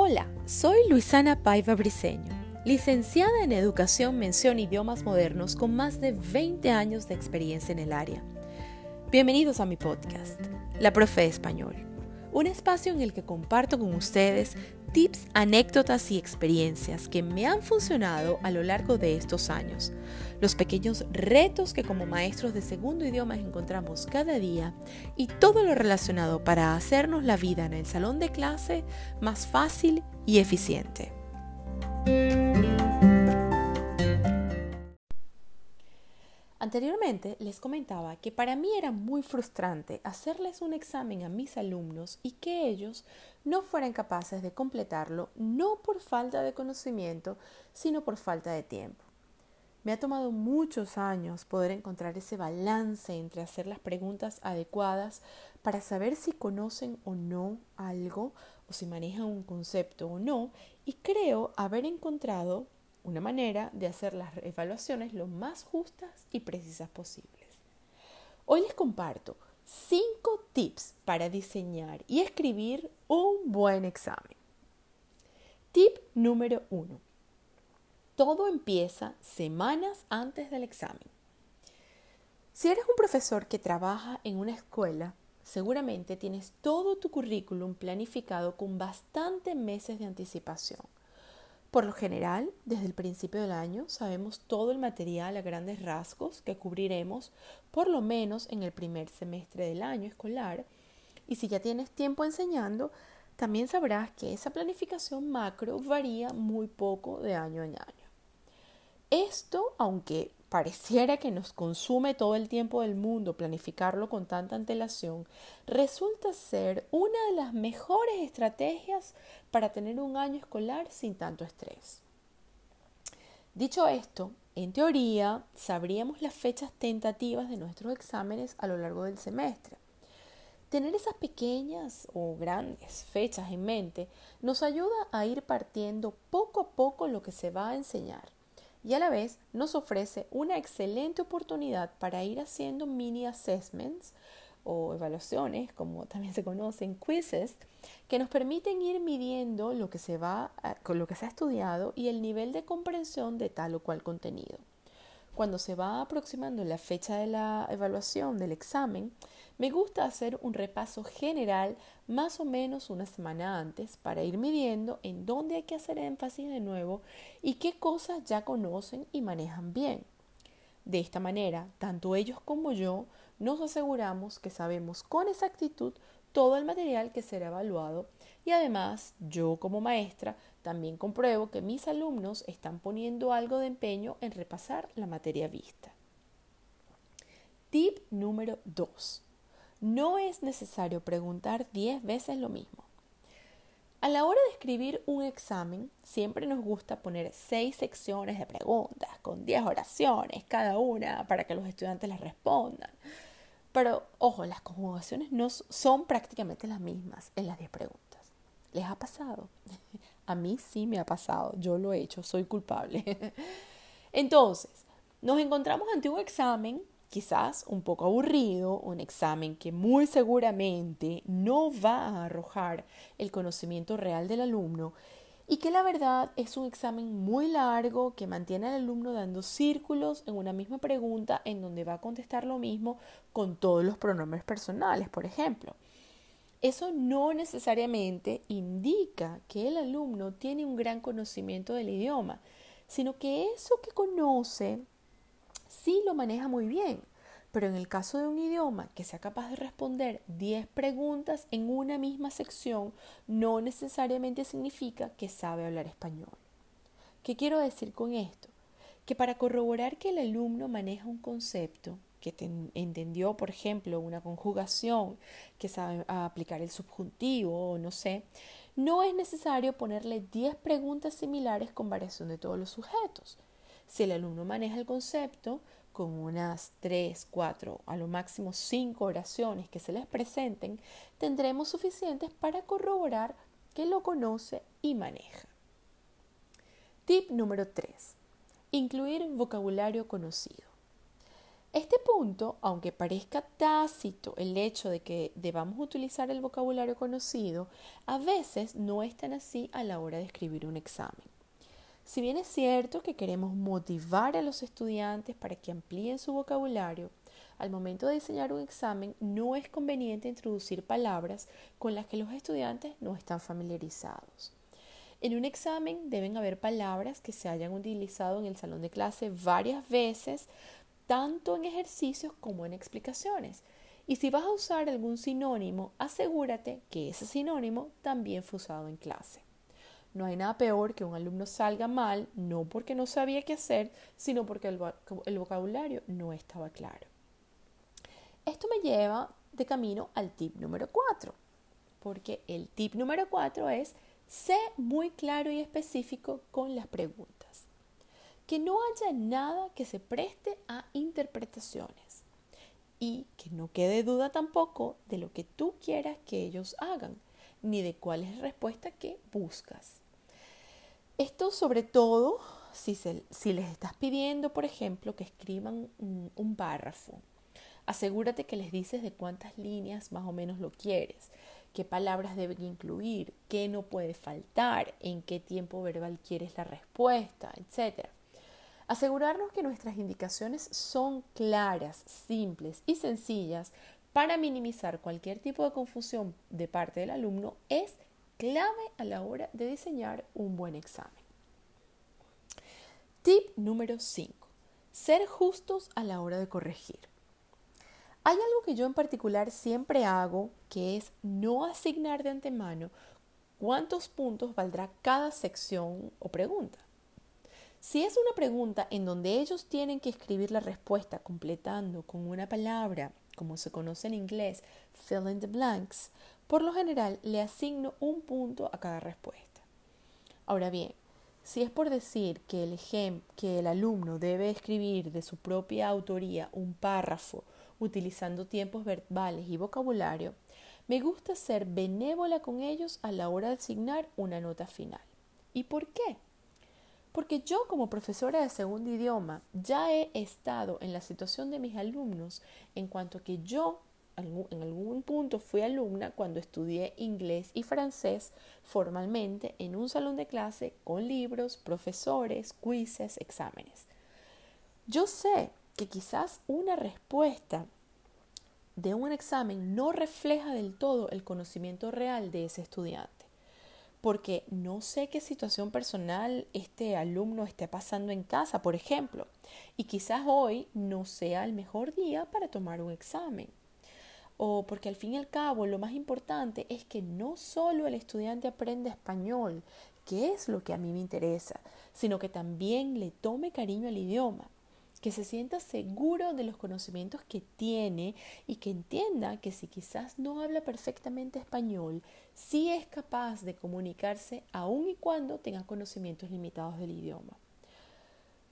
Hola, soy Luisana Paiva Briseño, licenciada en Educación Mención Idiomas Modernos con más de 20 años de experiencia en el área. Bienvenidos a mi podcast, La Profe de Español, un espacio en el que comparto con ustedes tips, anécdotas y experiencias que me han funcionado a lo largo de estos años, los pequeños retos que como maestros de segundo idioma encontramos cada día y todo lo relacionado para hacernos la vida en el salón de clase más fácil y eficiente. Anteriormente les comentaba que para mí era muy frustrante hacerles un examen a mis alumnos y que ellos no fueran capaces de completarlo no por falta de conocimiento, sino por falta de tiempo. Me ha tomado muchos años poder encontrar ese balance entre hacer las preguntas adecuadas para saber si conocen o no algo o si manejan un concepto o no y creo haber encontrado una manera de hacer las evaluaciones lo más justas y precisas posibles. Hoy les comparto 5 tips para diseñar y escribir un buen examen. Tip número 1. Todo empieza semanas antes del examen. Si eres un profesor que trabaja en una escuela, seguramente tienes todo tu currículum planificado con bastante meses de anticipación. Por lo general, desde el principio del año sabemos todo el material a grandes rasgos que cubriremos por lo menos en el primer semestre del año escolar y si ya tienes tiempo enseñando, también sabrás que esa planificación macro varía muy poco de año en año. Esto, aunque pareciera que nos consume todo el tiempo del mundo planificarlo con tanta antelación, resulta ser una de las mejores estrategias para tener un año escolar sin tanto estrés. Dicho esto, en teoría sabríamos las fechas tentativas de nuestros exámenes a lo largo del semestre. Tener esas pequeñas o grandes fechas en mente nos ayuda a ir partiendo poco a poco lo que se va a enseñar y a la vez nos ofrece una excelente oportunidad para ir haciendo mini assessments o evaluaciones, como también se conocen, quizzes, que nos permiten ir midiendo lo que se va lo que se ha estudiado y el nivel de comprensión de tal o cual contenido. Cuando se va aproximando la fecha de la evaluación del examen, me gusta hacer un repaso general más o menos una semana antes para ir midiendo en dónde hay que hacer énfasis de nuevo y qué cosas ya conocen y manejan bien. De esta manera, tanto ellos como yo nos aseguramos que sabemos con exactitud todo el material que será evaluado y además yo como maestra también compruebo que mis alumnos están poniendo algo de empeño en repasar la materia vista. Tip número 2. No es necesario preguntar 10 veces lo mismo. A la hora de escribir un examen, siempre nos gusta poner 6 secciones de preguntas con 10 oraciones cada una para que los estudiantes las respondan. Pero ojo, las conjugaciones no son prácticamente las mismas en las 10 preguntas. ¿Les ha pasado? A mí sí me ha pasado, yo lo he hecho, soy culpable. Entonces, nos encontramos ante un examen quizás un poco aburrido, un examen que muy seguramente no va a arrojar el conocimiento real del alumno y que la verdad es un examen muy largo que mantiene al alumno dando círculos en una misma pregunta en donde va a contestar lo mismo con todos los pronombres personales, por ejemplo. Eso no necesariamente indica que el alumno tiene un gran conocimiento del idioma, sino que eso que conoce sí lo maneja muy bien. Pero en el caso de un idioma que sea capaz de responder 10 preguntas en una misma sección, no necesariamente significa que sabe hablar español. ¿Qué quiero decir con esto? Que para corroborar que el alumno maneja un concepto, entendió, por ejemplo, una conjugación, que sabe aplicar el subjuntivo o no sé, no es necesario ponerle 10 preguntas similares con variación de todos los sujetos. Si el alumno maneja el concepto, con unas 3, 4, a lo máximo 5 oraciones que se les presenten, tendremos suficientes para corroborar que lo conoce y maneja. Tip número 3. Incluir vocabulario conocido. Este punto, aunque parezca tácito el hecho de que debamos utilizar el vocabulario conocido, a veces no es tan así a la hora de escribir un examen. Si bien es cierto que queremos motivar a los estudiantes para que amplíen su vocabulario, al momento de diseñar un examen no es conveniente introducir palabras con las que los estudiantes no están familiarizados. En un examen deben haber palabras que se hayan utilizado en el salón de clase varias veces, tanto en ejercicios como en explicaciones. Y si vas a usar algún sinónimo, asegúrate que ese sinónimo también fue usado en clase. No hay nada peor que un alumno salga mal, no porque no sabía qué hacer, sino porque el, vocabulario no estaba claro. Esto me lleva de camino al tip número 4, porque el tip número 4 es sé muy claro y específico con las preguntas. Que no haya nada que se preste a interpretaciones y que no quede duda tampoco de lo que tú quieras que ellos hagan, ni de cuál es la respuesta que buscas. Esto sobre todo si, si les estás pidiendo, por ejemplo, que escriban un párrafo Asegúrate que les dices de cuántas líneas más o menos lo quieres, qué palabras deben incluir, qué no puede faltar, en qué tiempo verbal quieres la respuesta, etc. Asegurarnos que nuestras indicaciones son claras, simples y sencillas para minimizar cualquier tipo de confusión de parte del alumno es clave a la hora de diseñar un buen examen. Tip número 5. Ser justos a la hora de corregir. Hay algo que yo en particular siempre hago, que es no asignar de antemano cuántos puntos valdrá cada sección o pregunta. Si es una pregunta en donde ellos tienen que escribir la respuesta completando con una palabra, como se conoce en inglés, fill in the blanks, por lo general le asigno un punto a cada respuesta. Ahora bien, si es por decir que el, que el alumno debe escribir de su propia autoría un párrafo utilizando tiempos verbales y vocabulario, me gusta ser benévola con ellos a la hora de asignar una nota final. ¿Y por qué? Porque yo como profesora de segundo idioma ya he estado en la situación de mis alumnos en cuanto que yo en algún punto fui alumna cuando estudié inglés y francés formalmente en un salón de clase con libros, profesores, quizzes, exámenes. Yo sé que quizás una respuesta de un examen no refleja del todo el conocimiento real de ese estudiante, porque no sé qué situación personal este alumno esté pasando en casa, por ejemplo, y quizás hoy no sea el mejor día para tomar un examen. O porque al fin y al cabo lo más importante es que no solo el estudiante aprenda español, que es lo que a mí me interesa, sino que también le tome cariño al idioma que se sienta seguro de los conocimientos que tiene y que entienda que si quizás no habla perfectamente español, sí es capaz de comunicarse aun y cuando tenga conocimientos limitados del idioma.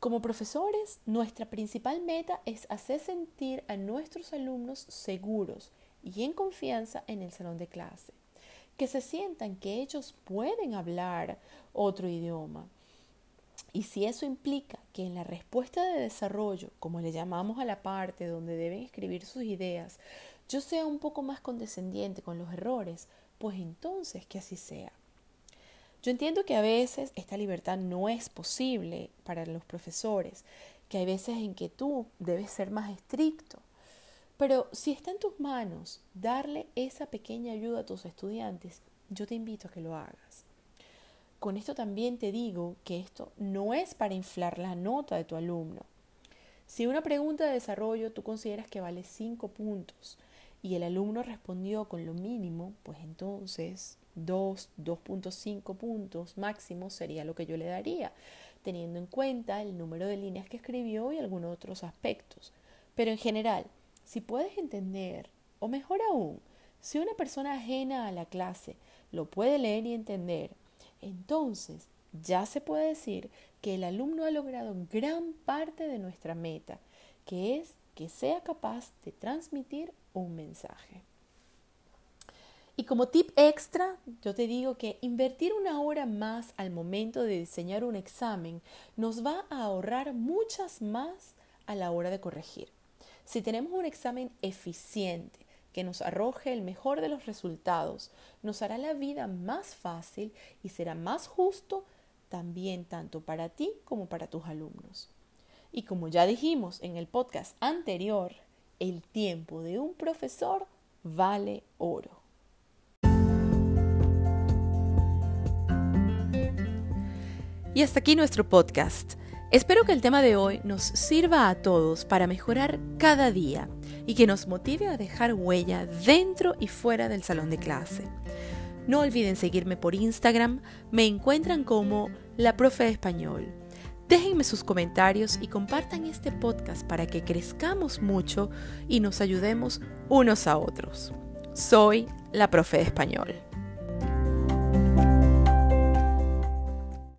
Como profesores, nuestra principal meta es hacer sentir a nuestros alumnos seguros y en confianza en el salón de clase, que se sientan que ellos pueden hablar otro idioma, y si eso implica que en la respuesta de desarrollo, como le llamamos a la parte donde deben escribir sus ideas, yo sea un poco más condescendiente con los errores, pues entonces que así sea. Yo entiendo que a veces esta libertad no es posible para los profesores, que hay veces en que tú debes ser más estricto. Pero si está en tus manos darle esa pequeña ayuda a tus estudiantes, yo te invito a que lo hagas. Con esto también te digo que esto no es para inflar la nota de tu alumno. Si una pregunta de desarrollo tú consideras que vale 5 puntos y el alumno respondió con lo mínimo, pues entonces 2, 2.5 puntos máximo sería lo que yo le daría, teniendo en cuenta el número de líneas que escribió y algunos otros aspectos. Pero en general, si puedes entender, o mejor aún, si una persona ajena a la clase lo puede leer y entender, entonces ya se puede decir que el alumno ha logrado gran parte de nuestra meta, que es que sea capaz de transmitir un mensaje. Y como tip extra, yo te digo que invertir una hora más al momento de diseñar un examen nos va a ahorrar muchas más a la hora de corregir. Si tenemos un examen eficiente que nos arroje el mejor de los resultados, nos hará la vida más fácil y será más justo también tanto para ti como para tus alumnos. Y como ya dijimos en el podcast anterior, el tiempo de un profesor vale oro. Y hasta aquí nuestro podcast. Espero que el tema de hoy nos sirva a todos para mejorar cada día y que nos motive a dejar huella dentro y fuera del salón de clase. No olviden seguirme por Instagram, me encuentran como la profe de español. Déjenme sus comentarios y compartan este podcast para que crezcamos mucho y nos ayudemos unos a otros. Soy la profe de español.